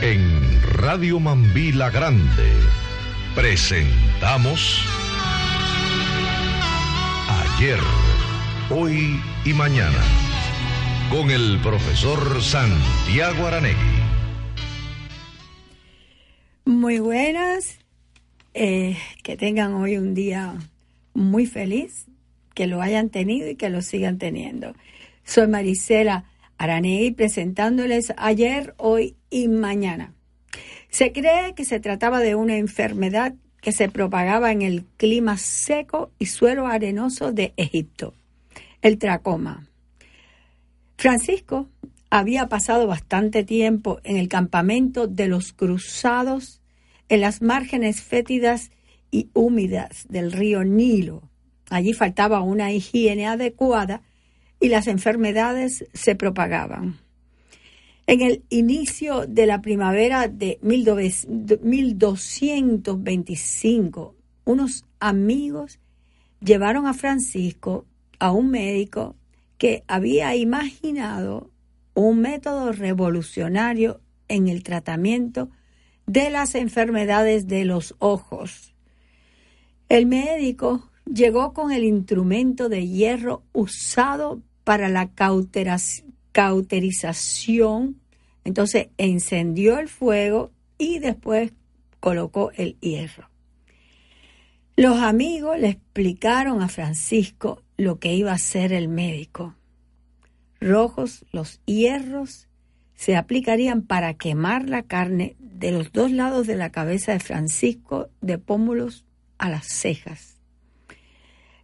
En Radio Mambila Grande presentamos Ayer, Hoy y Mañana con el profesor Santiago Aranegui. Muy buenas, eh, que tengan hoy un día muy feliz, que lo hayan tenido y que lo sigan teniendo. Soy Marisela Aranegui presentándoles ayer, hoy y mañana. Se cree que se trataba de una enfermedad que se propagaba en el clima seco y suelo arenoso de Egipto, el tracoma. Francisco había pasado bastante tiempo en el campamento de los cruzados en las márgenes fétidas y húmedas del río Nilo. Allí faltaba una higiene adecuada y las enfermedades se propagaban. En el inicio de la primavera de 1225, unos amigos llevaron a Francisco a un médico que había imaginado un método revolucionario en el tratamiento de las enfermedades de los ojos. El médico llegó con el instrumento de hierro usado para la cauterización. Entonces encendió el fuego y después colocó el hierro. Los amigos le explicaron a Francisco lo que iba a hacer el médico. Rojos los hierros se aplicarían para quemar la carne de los dos lados de la cabeza de Francisco de pómulos a las cejas.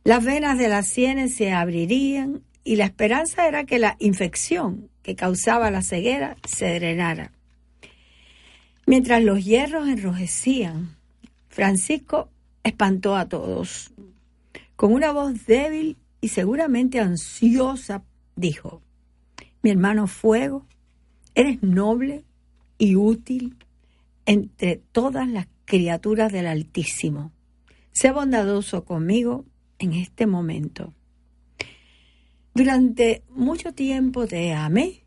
Las venas de las sienes se abrirían y la esperanza era que la infección que causaba la ceguera se drenara. Mientras los hierros enrojecían, Francisco espantó a todos. Con una voz débil y seguramente ansiosa, dijo, mi hermano Fuego, eres noble y útil entre todas las criaturas del Altísimo. Sé bondadoso conmigo en este momento. Durante mucho tiempo te amé.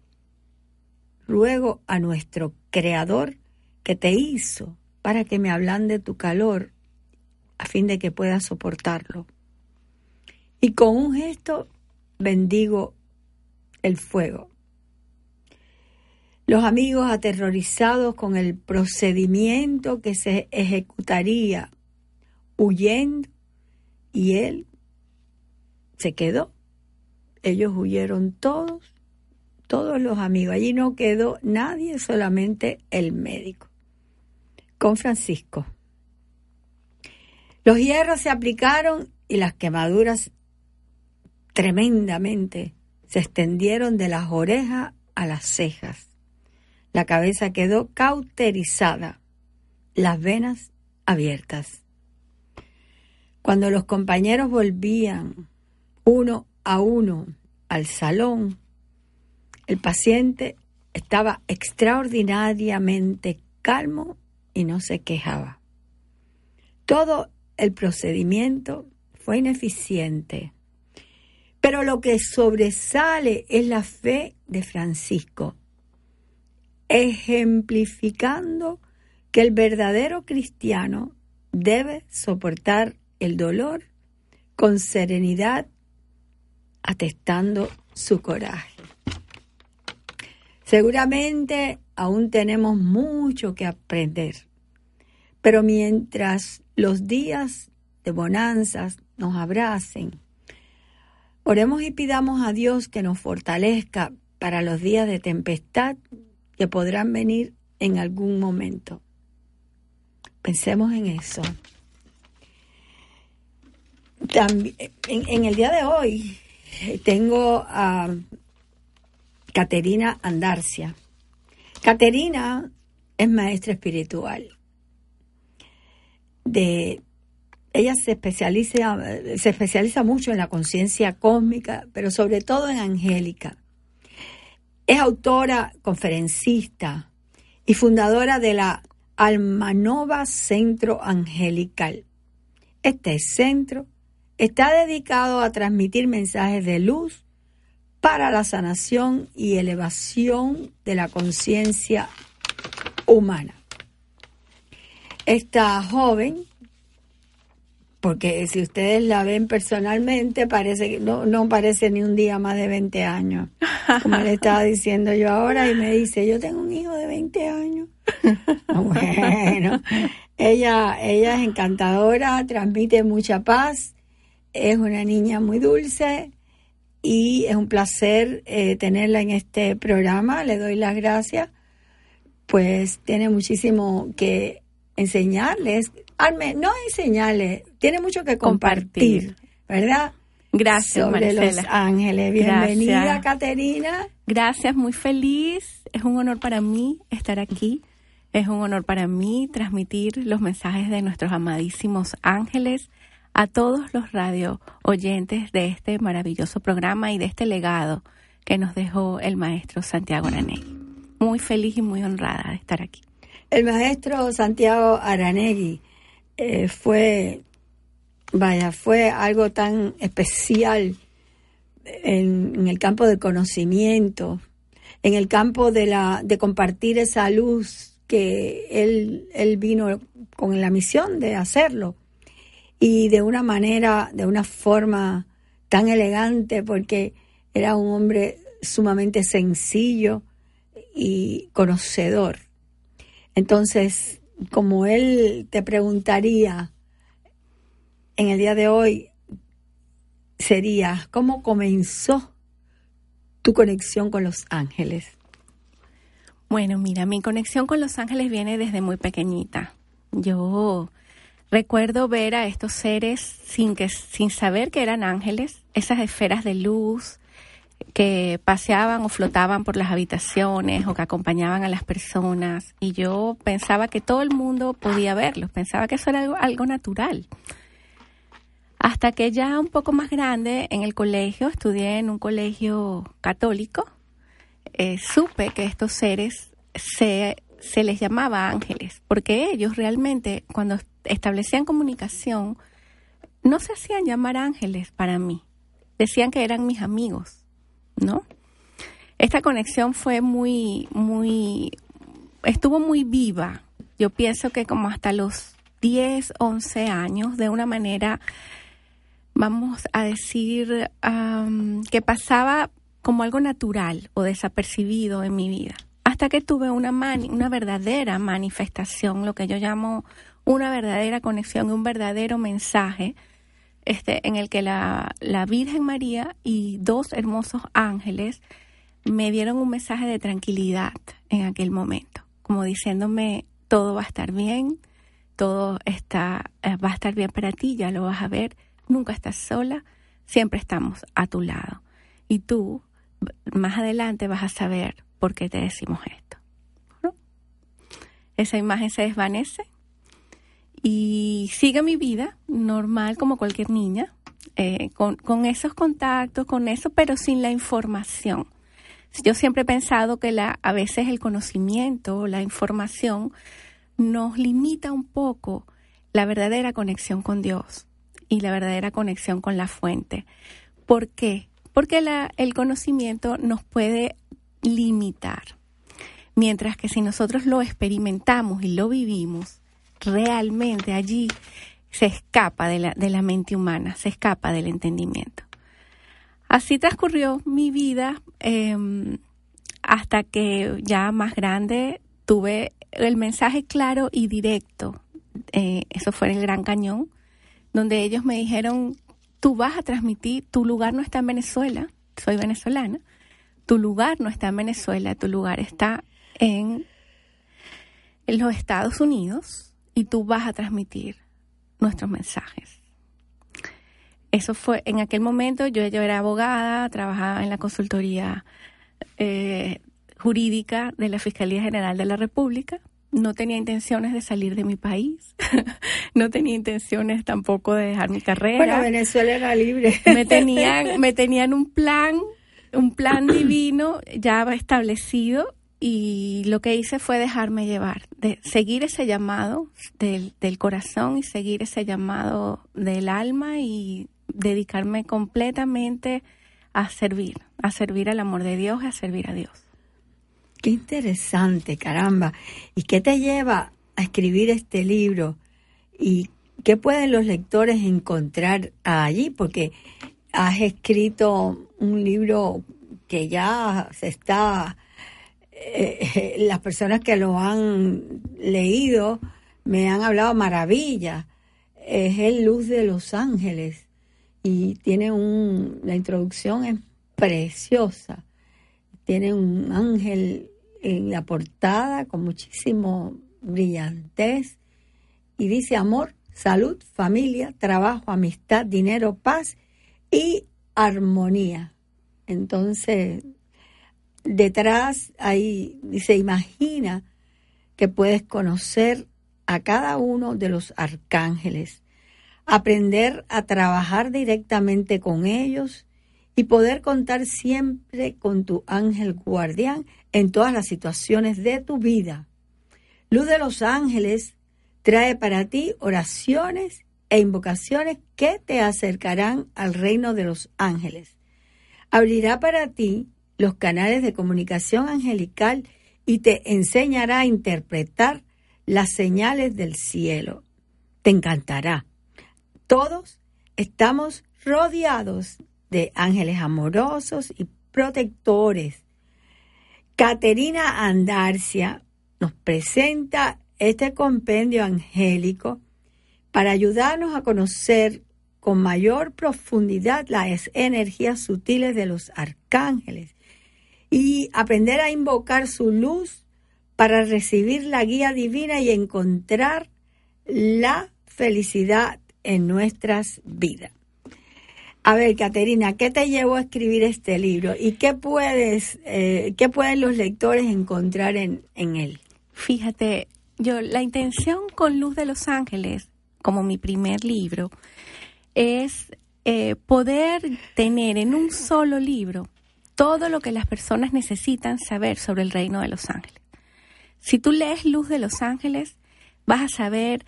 Ruego a nuestro Creador que te hizo para que me hablan de tu calor a fin de que puedas soportarlo. Y con un gesto bendigo el fuego. Los amigos aterrorizados con el procedimiento que se ejecutaría huyendo y él se quedó ellos huyeron todos, todos los amigos. Allí no quedó nadie, solamente el médico, con Francisco. Los hierros se aplicaron y las quemaduras tremendamente se extendieron de las orejas a las cejas. La cabeza quedó cauterizada, las venas abiertas. Cuando los compañeros volvían uno a uno al salón, el paciente estaba extraordinariamente calmo y no se quejaba. Todo el procedimiento fue ineficiente, pero lo que sobresale es la fe de Francisco, ejemplificando que el verdadero cristiano debe soportar el dolor con serenidad atestando su coraje. Seguramente aún tenemos mucho que aprender, pero mientras los días de bonanzas nos abracen, oremos y pidamos a Dios que nos fortalezca para los días de tempestad que podrán venir en algún momento. Pensemos en eso. También, en, en el día de hoy tengo a Caterina Andarcia. Caterina es maestra espiritual. De, ella se especializa, se especializa mucho en la conciencia cósmica, pero sobre todo en angélica. Es autora, conferencista y fundadora de la Almanova Centro Angelical. Este centro está dedicado a transmitir mensajes de luz para la sanación y elevación de la conciencia humana. Esta joven, porque si ustedes la ven personalmente, parece que no, no parece ni un día más de 20 años, como le estaba diciendo yo ahora, y me dice, yo tengo un hijo de 20 años. Bueno, ella, ella es encantadora, transmite mucha paz, es una niña muy dulce y es un placer eh, tenerla en este programa. Le doy las gracias pues tiene muchísimo que enseñarles, no enseñarles, tiene mucho que compartir, ¿verdad? Gracias, Sobre Los Ángeles. Bienvenida, Caterina. Gracias, muy feliz. Es un honor para mí estar aquí. Es un honor para mí transmitir los mensajes de nuestros amadísimos ángeles a todos los radio oyentes de este maravilloso programa y de este legado que nos dejó el maestro Santiago Aranegui muy feliz y muy honrada de estar aquí. El maestro Santiago Aranegui eh, fue, vaya, fue algo tan especial en, el campo del conocimiento, en el campo de, la, de compartir esa luz que él, él vino con la misión de hacerlo y de una manera, de una forma tan elegante porque era un hombre sumamente sencillo, y conocedor. Entonces, como él te preguntaría en el día de hoy, sería, ¿cómo comenzó tu conexión con los ángeles? Bueno, mira, mi conexión con los ángeles viene desde muy pequeñita. Yo recuerdo ver a estos seres sin que sin saber que eran ángeles, esas esferas de luz, que paseaban o flotaban por las habitaciones o que acompañaban a las personas y yo pensaba que todo el mundo podía verlos, pensaba que eso era algo, natural. Hasta que ya un poco más grande en el colegio, estudié en un colegio católico, eh, supe que estos seres se, se les llamaba ángeles, porque ellos realmente cuando establecían comunicación no se hacían llamar ángeles para mí, decían que eran mis amigos ¿no? Esta conexión fue muy, muy, estuvo muy viva. Yo pienso que como hasta los 10, 11 años, de una manera, vamos a decir, que pasaba como algo natural o desapercibido en mi vida. Hasta que tuve una, una verdadera manifestación, lo que yo llamo una verdadera conexión, un verdadero mensaje este, en el que la, la Virgen María y dos hermosos ángeles me dieron un mensaje de tranquilidad en aquel momento, como diciéndome, todo va a estar bien, todo está, eh, va a estar bien para ti, ya lo vas a ver, nunca estás sola, siempre estamos a tu lado. Y tú, más adelante, vas a saber por qué te decimos esto. Esa imagen se desvanece y sigue mi vida normal como cualquier niña, eh, con, esos contactos, con eso, pero sin la información. Yo siempre he pensado que la, a veces el conocimiento, la información, nos limita un poco la verdadera conexión con Dios y la verdadera conexión con la fuente. ¿Por qué? Porque el conocimiento nos puede limitar. Mientras que si nosotros lo experimentamos y lo vivimos, realmente allí se escapa de la, de la mente humana, se escapa del entendimiento. Así transcurrió mi vida em, hasta que ya más grande tuve el mensaje claro y directo. Eh, eso fue en el Gran Cañón, donde ellos me dijeron, tú vas a transmitir, tu lugar no está en Venezuela, soy venezolana, tu lugar no está en Venezuela, tu lugar está en los Estados Unidos y tú vas a transmitir nuestros mensajes. Eso fue, en aquel momento yo, yo era abogada, trabajaba en la consultoría eh, jurídica de la Fiscalía General de la República. No tenía intenciones de salir de mi país, no tenía intenciones tampoco de dejar mi carrera. Bueno, Venezuela era libre. Me tenían, me tenían un plan, un plan divino ya establecido y lo que hice fue dejarme llevar, de seguir ese llamado del, del corazón y seguir ese llamado del alma y dedicarme completamente a servir, a servir al amor de Dios a servir a Dios. Qué interesante, caramba. ¿Y qué te lleva a escribir este libro? ¿Y qué pueden los lectores encontrar allí? Porque has escrito un libro que ya se está, eh, las personas que lo han leído me han hablado maravilla. Es el Luz de los Ángeles y tiene un, la introducción es preciosa. Tiene un ángel en la portada con muchísimo brillantez y dice amor, salud, familia, trabajo, amistad, dinero, paz y armonía. Entonces, detrás ahí dice, imagina que puedes conocer a cada uno de los arcángeles aprender a trabajar directamente con ellos y poder contar siempre con tu ángel guardián en todas las situaciones de tu vida. Luz de los ángeles trae para ti oraciones e invocaciones que te acercarán al reino de los ángeles. Abrirá para ti los canales de comunicación angelical y te enseñará a interpretar las señales del cielo. Te encantará todos estamos rodeados de ángeles amorosos y protectores. Caterina Andarcia nos presenta este compendio angélico para ayudarnos a conocer con mayor profundidad las energías sutiles de los arcángeles y aprender a invocar su luz para recibir la guía divina y encontrar la felicidad en nuestras vidas. A ver, Caterina, ¿qué te llevó a escribir este libro y qué puedes, eh, qué pueden los lectores encontrar en, él? Fíjate, yo la intención con Luz de los Ángeles, como mi primer libro, es eh, poder tener en un solo libro todo lo que las personas necesitan saber sobre el reino de los ángeles. Si tú lees Luz de los Ángeles, vas a saber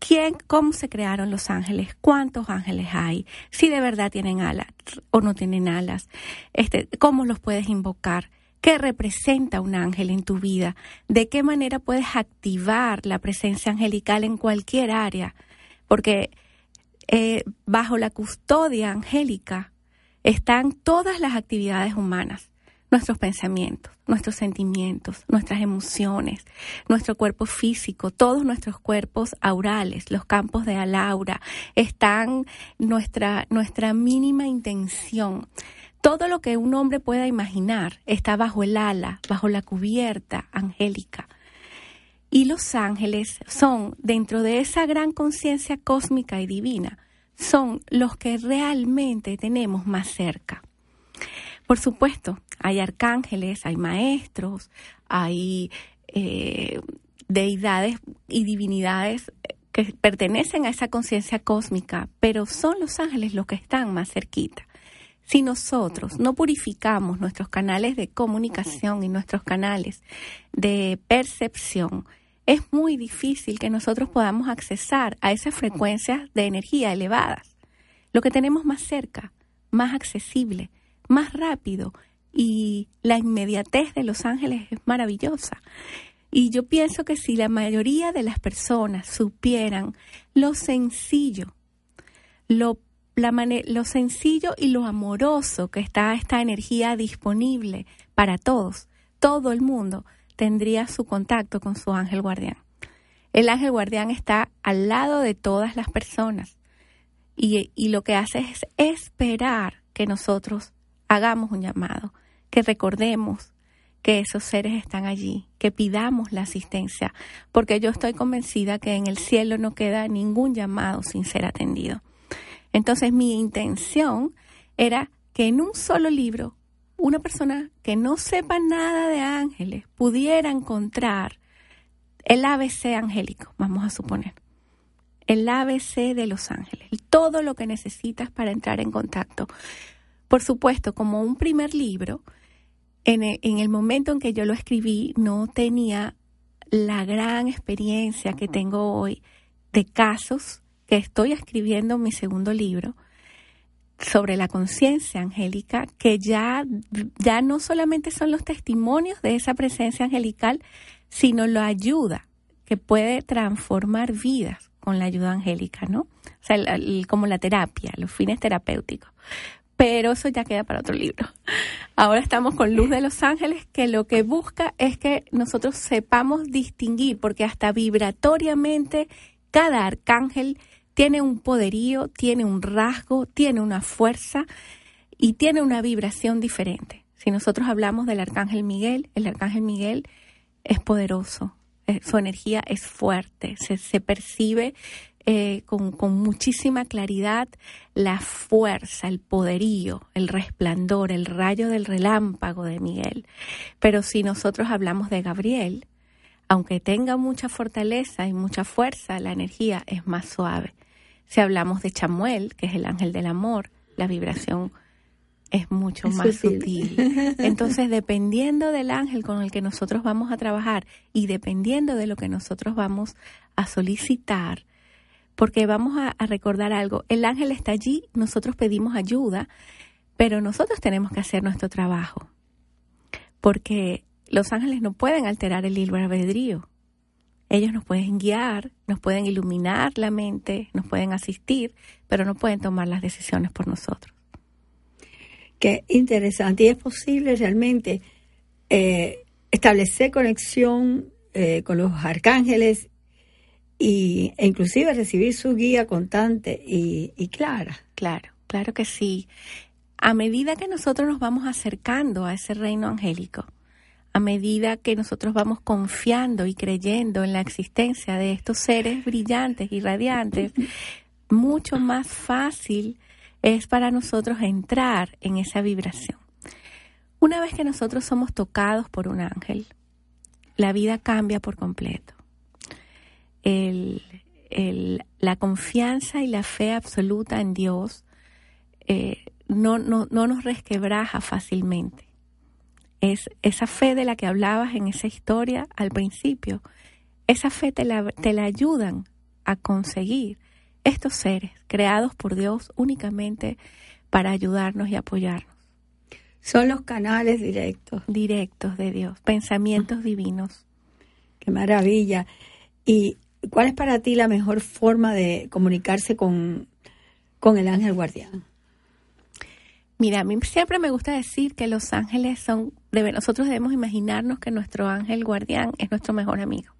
quién, cómo se crearon los ángeles, cuántos ángeles hay, si de verdad tienen alas o no tienen alas, este, cómo los puedes invocar, qué representa un ángel en tu vida, de qué manera puedes activar la presencia angelical en cualquier área, porque eh, bajo la custodia angélica están todas las actividades humanas nuestros pensamientos, nuestros sentimientos, nuestras emociones, nuestro cuerpo físico, todos nuestros cuerpos aurales, los campos de alaura, están nuestra, nuestra mínima intención. Todo lo que un hombre pueda imaginar está bajo el ala, bajo la cubierta angélica. Y los ángeles son, dentro de esa gran conciencia cósmica y divina, son los que realmente tenemos más cerca. Por supuesto, hay arcángeles, hay maestros, hay eh, deidades y divinidades que pertenecen a esa conciencia cósmica, pero son los ángeles los que están más cerquita. Si nosotros no purificamos nuestros canales de comunicación y nuestros canales de percepción, es muy difícil que nosotros podamos accesar a esas frecuencias de energía elevadas. Lo que tenemos más cerca, más accesible, más rápido y la inmediatez de Los Ángeles es maravillosa. Y yo pienso que si la mayoría de las personas supieran lo sencillo, lo, la lo sencillo y lo amoroso que está esta energía disponible para todos, todo el mundo tendría su contacto con su ángel guardián. El ángel guardián está al lado de todas las personas y, lo que hace es esperar que nosotros hagamos un llamado, que recordemos que esos seres están allí, que pidamos la asistencia, porque yo estoy convencida que en el cielo no queda ningún llamado sin ser atendido. Entonces mi intención era que en un solo libro una persona que no sepa nada de ángeles pudiera encontrar el ABC angélico, vamos a suponer. El ABC de los ángeles, todo lo que necesitas para entrar en contacto. Por supuesto, como un primer libro, en el, en el momento en que yo lo escribí no tenía la gran experiencia que tengo hoy de casos que estoy escribiendo en mi segundo libro sobre la conciencia angélica, que ya, ya no solamente son los testimonios de esa presencia angelical, sino la ayuda que puede transformar vidas con la ayuda angélica, ¿no? O sea, como la terapia, los fines terapéuticos. Pero eso ya queda para otro libro. Ahora estamos con Luz de los Ángeles, que lo que busca es que nosotros sepamos distinguir, porque hasta vibratoriamente cada arcángel tiene un poderío, tiene un rasgo, tiene una fuerza y tiene una vibración diferente. Si nosotros hablamos del arcángel Miguel, el arcángel Miguel es poderoso, eh, su energía es fuerte, se, percibe eh, con, con, muchísima claridad la fuerza, el poderío, el resplandor, el rayo del relámpago de Miguel. Pero si nosotros hablamos de Gabriel, aunque tenga mucha fortaleza y mucha fuerza, la energía es más suave. Si hablamos de Chamuel, que es el ángel del amor, la vibración es mucho más sutil. Entonces, dependiendo del ángel con el que nosotros vamos a trabajar y dependiendo de lo que nosotros vamos a solicitar, porque vamos a, a, recordar algo, el ángel está allí, nosotros pedimos ayuda, pero nosotros tenemos que hacer nuestro trabajo, porque los ángeles no pueden alterar el libre albedrío. Ellos nos pueden guiar, nos pueden iluminar la mente, nos pueden asistir, pero no pueden tomar las decisiones por nosotros. Qué interesante. Y es posible realmente eh, establecer conexión eh, con los arcángeles y, e inclusive recibir su guía constante y, y clara. Claro, claro que sí. A medida que nosotros nos vamos acercando a ese reino angélico, a medida que nosotros vamos confiando y creyendo en la existencia de estos seres brillantes y radiantes, mucho más fácil es para nosotros entrar en esa vibración. Una vez que nosotros somos tocados por un ángel, la vida cambia por completo. la confianza y la fe absoluta en Dios eh, no, no, no nos resquebraja fácilmente es esa fe de la que hablabas en esa historia al principio. Esa fe te la, te la ayudan a conseguir estos seres creados por Dios únicamente para ayudarnos y apoyarnos. Son los canales directos. Directos de Dios, pensamientos divinos. Qué maravilla. ¿Y cuál es para ti la mejor forma de comunicarse con, con el ángel guardián? Mira, a mí siempre me gusta decir que los ángeles son, nosotros debemos imaginarnos que nuestro ángel guardián es nuestro mejor amigo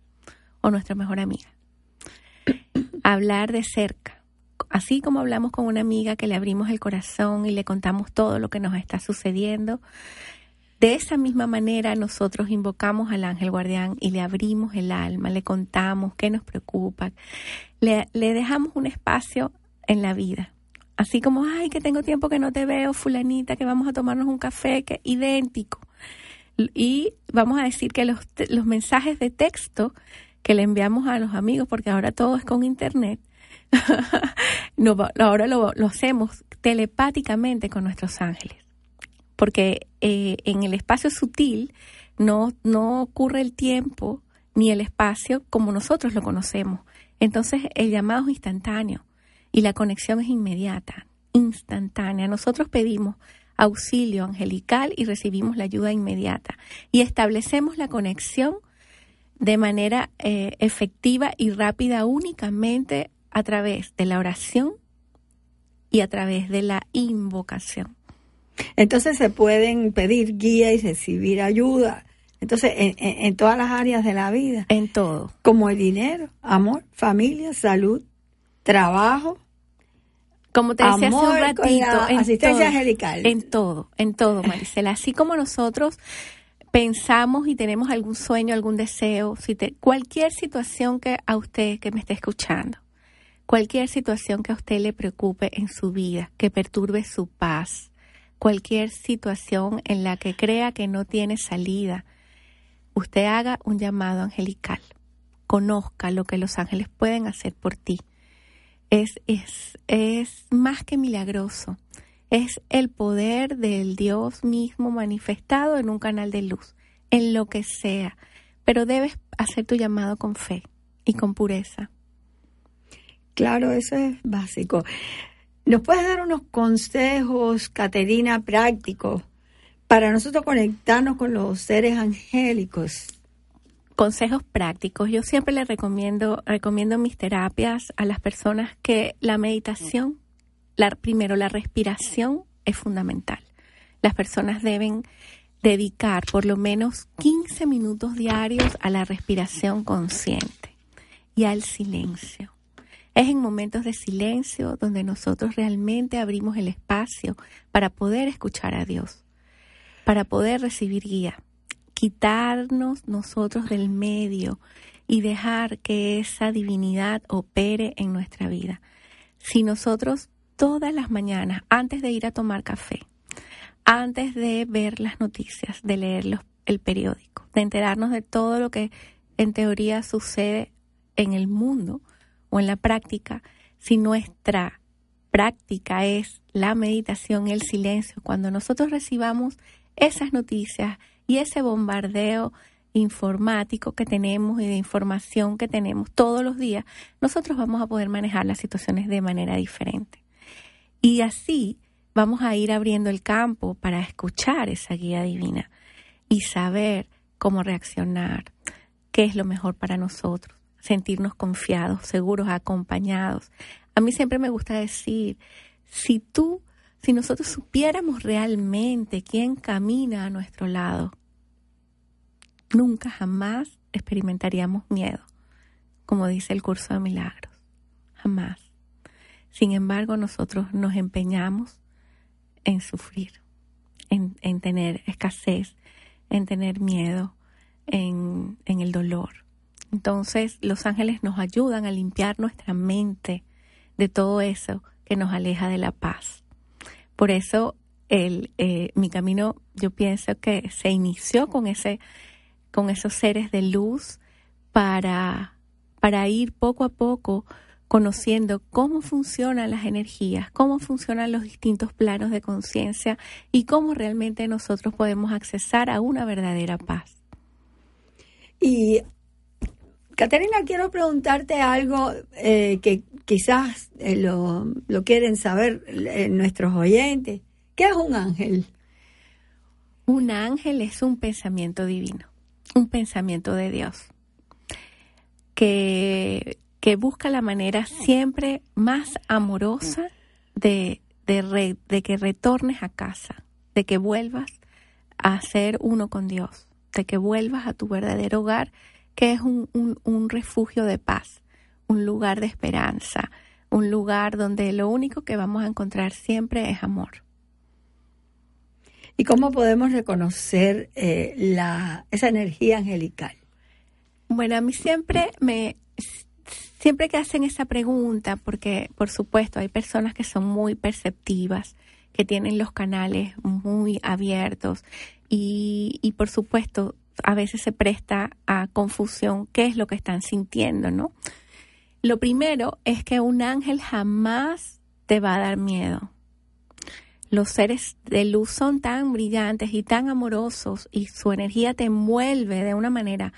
o nuestra mejor amiga. Hablar de cerca, así como hablamos con una amiga que le abrimos el corazón y le contamos todo lo que nos está sucediendo, de esa misma manera nosotros invocamos al ángel guardián y le abrimos el alma, le contamos qué nos preocupa, le, le dejamos un espacio en la vida Así como, ay, que tengo tiempo que no te veo, fulanita, que vamos a tomarnos un café, que idéntico. Y vamos a decir que los, los mensajes de texto que le enviamos a los amigos, porque ahora todo es con internet, no, ahora lo, hacemos telepáticamente con nuestros ángeles. Porque eh, en el espacio sutil no, no ocurre el tiempo ni el espacio como nosotros lo conocemos. Entonces el llamado es instantáneo y la conexión es inmediata, instantánea. Nosotros pedimos auxilio angelical y recibimos la ayuda inmediata y establecemos la conexión de manera eh, efectiva y rápida únicamente a través de la oración y a través de la invocación. Entonces se pueden pedir guía y recibir ayuda. Entonces, en, en, todas las áreas de la vida. En todo. Como el dinero, amor, familia, salud, trabajo, como te decía hace un ratito, en asistencia angelical. En todo, en todo, Maricela. Así como nosotros pensamos y tenemos algún sueño, algún deseo, si te, cualquier situación que a usted que me esté escuchando, Cualquier situación que a usted le preocupe en su vida, que perturbe su paz, cualquier situación en la que crea que no tiene salida, usted haga un llamado angelical. Conozca lo que los ángeles pueden hacer por ti. Es, es, es más que milagroso. Es el poder del Dios mismo manifestado en un canal de luz, en lo que sea. Pero debes hacer tu llamado con fe y con pureza. Claro, eso es básico. ¿Nos puedes dar unos consejos, Caterina, prácticos para nosotros conectarnos con los seres angélicos? Consejos prácticos. Yo siempre le recomiendo, recomiendo mis terapias a las personas que la meditación, la, primero la respiración es fundamental. Las personas deben dedicar por lo menos 15 minutos diarios a la respiración consciente y al silencio. Es en momentos de silencio donde nosotros realmente abrimos el espacio para poder escuchar a Dios, para poder recibir guía, quitarnos nosotros del medio y dejar que esa divinidad opere en nuestra vida. Si nosotros todas las mañanas, antes de ir a tomar café, antes de ver las noticias, de leer el periódico, de enterarnos de todo lo que en teoría sucede en el mundo, o en la práctica, si nuestra práctica es la meditación, el silencio, cuando nosotros recibamos esas noticias y ese bombardeo informático que tenemos y de información que tenemos todos los días, nosotros vamos a poder manejar las situaciones de manera diferente. Y así vamos a ir abriendo el campo para escuchar esa guía divina y saber cómo reaccionar, qué es lo mejor para nosotros sentirnos confiados, seguros, acompañados. A mí siempre me gusta decir, si tú, si nosotros supiéramos realmente quién camina a nuestro lado, nunca jamás experimentaríamos miedo, como dice el curso de milagros. Jamás. Sin embargo, nosotros nos empeñamos en sufrir, en, en tener escasez, en tener miedo, en el dolor. Entonces los ángeles nos ayudan a limpiar nuestra mente de todo eso que nos aleja de la paz. Por eso el, eh, mi camino yo pienso que se inició con, ese, con esos seres de luz para, para ir poco a poco conociendo cómo funcionan las energías, cómo funcionan los distintos planos de conciencia y cómo realmente nosotros podemos accesar a una verdadera paz. Y Caterina, quiero preguntarte algo eh, que quizás eh, lo, quieren saber eh, nuestros oyentes. ¿Qué es un ángel? Un ángel es un pensamiento divino, un pensamiento de Dios, que, que busca la manera siempre más amorosa de, de, de que retornes a casa, de que vuelvas a ser uno con Dios, de que vuelvas a tu verdadero hogar que es un, un, refugio de paz, un lugar de esperanza, un lugar donde lo único que vamos a encontrar siempre es amor. ¿Y cómo podemos reconocer eh, la, esa energía angelical? Bueno, a mí siempre me, siempre que hacen esa pregunta, porque por supuesto hay personas que son muy perceptivas, que tienen los canales muy abiertos y, y por supuesto a veces se presta a confusión qué es lo que están sintiendo, ¿no? Lo primero es que un ángel jamás te va a dar miedo. Los seres de luz son tan brillantes y tan amorosos y su energía te envuelve de una manera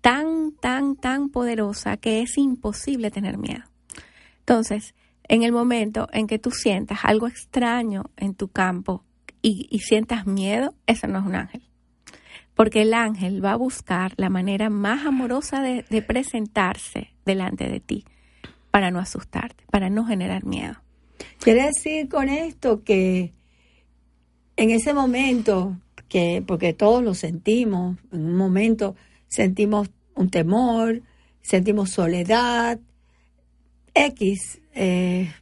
tan, tan, tan poderosa que es imposible tener miedo. Entonces, en el momento en que tú sientas algo extraño en tu campo y, y sientas miedo, eso no es un ángel porque el ángel va a buscar la manera más amorosa de, presentarse delante de ti para no asustarte, para no generar miedo. Quiere decir con esto que en ese momento, que porque todos lo sentimos, en un momento sentimos un temor, sentimos soledad, X, eh,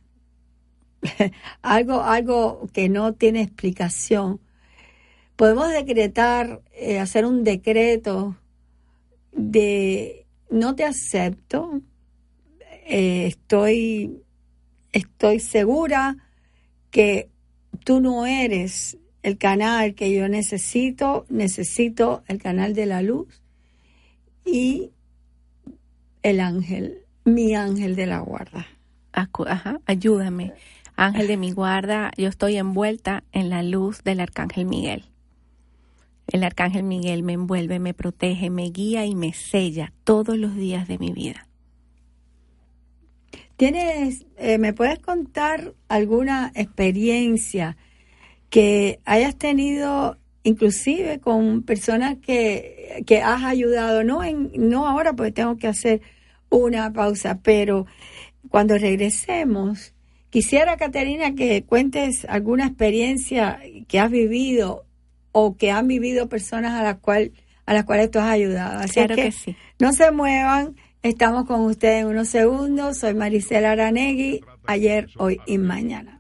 algo, algo que no tiene explicación podemos decretar, eh, hacer un decreto de no te acepto, eh, estoy, estoy segura que tú no eres el canal que yo necesito, necesito el canal de la luz y el ángel, mi ángel de la guarda. Ajá, ayúdame. Ángel de mi guarda, yo estoy envuelta en la luz del Arcángel Miguel. El Arcángel Miguel me envuelve, me protege, me guía y me sella todos los días de mi vida. ¿Tienes, eh, me puedes contar alguna experiencia que hayas tenido inclusive con personas que, que has ayudado, no, en, no ahora porque tengo que hacer una pausa, pero cuando regresemos, quisiera, Caterina, que cuentes alguna experiencia que has vivido o que han vivido personas a las, cual, a las cuales tú has ayudado. Así claro que, que sí. no se muevan, estamos con ustedes en unos segundos. Soy Maricela Aranegui, ayer, hoy y mañana.